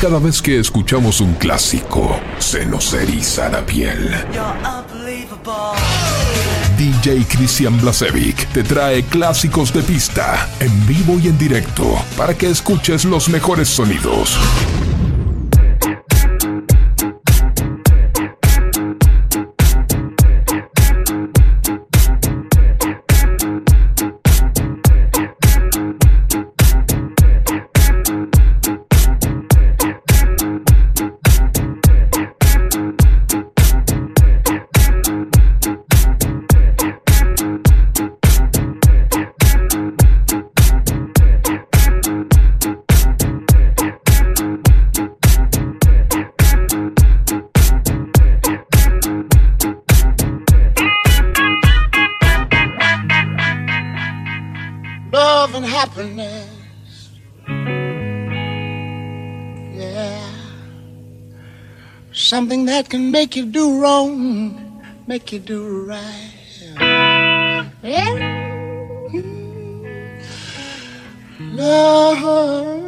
Cada vez que escuchamos un clásico, se nos eriza la piel. DJ Christian Blasevic te trae clásicos de pista en vivo y en directo para que escuches los mejores sonidos. That can make you do wrong, make you do right. Yeah. Hmm. Love. Love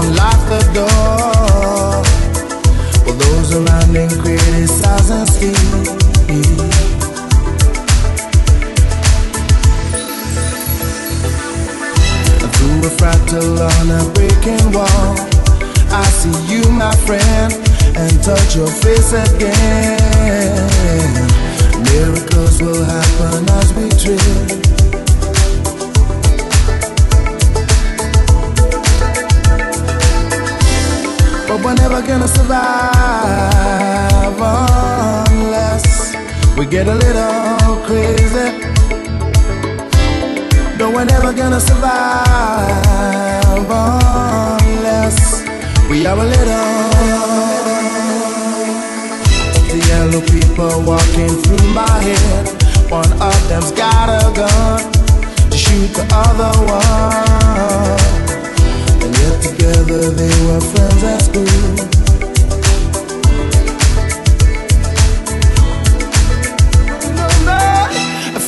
unlock the door. For those around him criticize and speak Through a fractal on a breaking wall. I see you my friend And touch your face again. Miracles will happen as we drift. Survive unless we get a little crazy. No, we're never gonna survive unless we are a little the yellow people walking through my head. One of them's got a gun to shoot the other one. And yet together they were friends at school.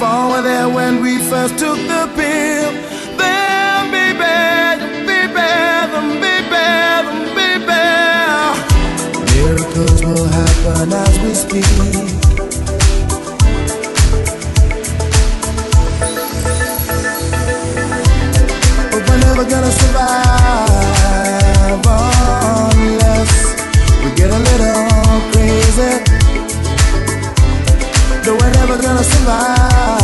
I were there when we first took the pill, then baby, baby, then baby, then baby, miracles will happen as we speak. But we're never gonna survive unless we get a little crazy. Never gonna survive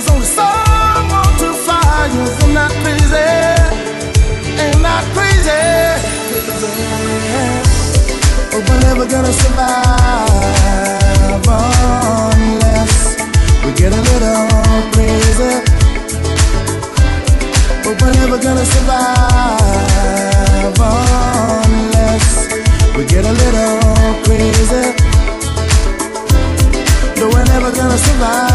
there's only someone to fly. You're not crazy, ain't not crazy. Oh, but we're never gonna survive unless we get a little crazy. Oh, but we're never gonna survive unless we get a little crazy. No, we're never gonna survive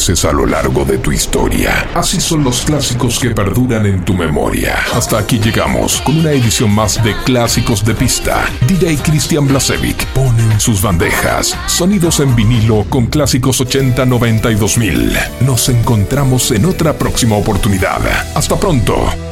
a lo largo de tu historia. Así son los clásicos que perduran en tu memoria. Hasta aquí llegamos con una edición más de Clásicos de Pista. DJ Cristian Blasevic pone en sus bandejas sonidos en vinilo con clásicos 80, 90 y 2000. Nos encontramos en otra próxima oportunidad. Hasta pronto.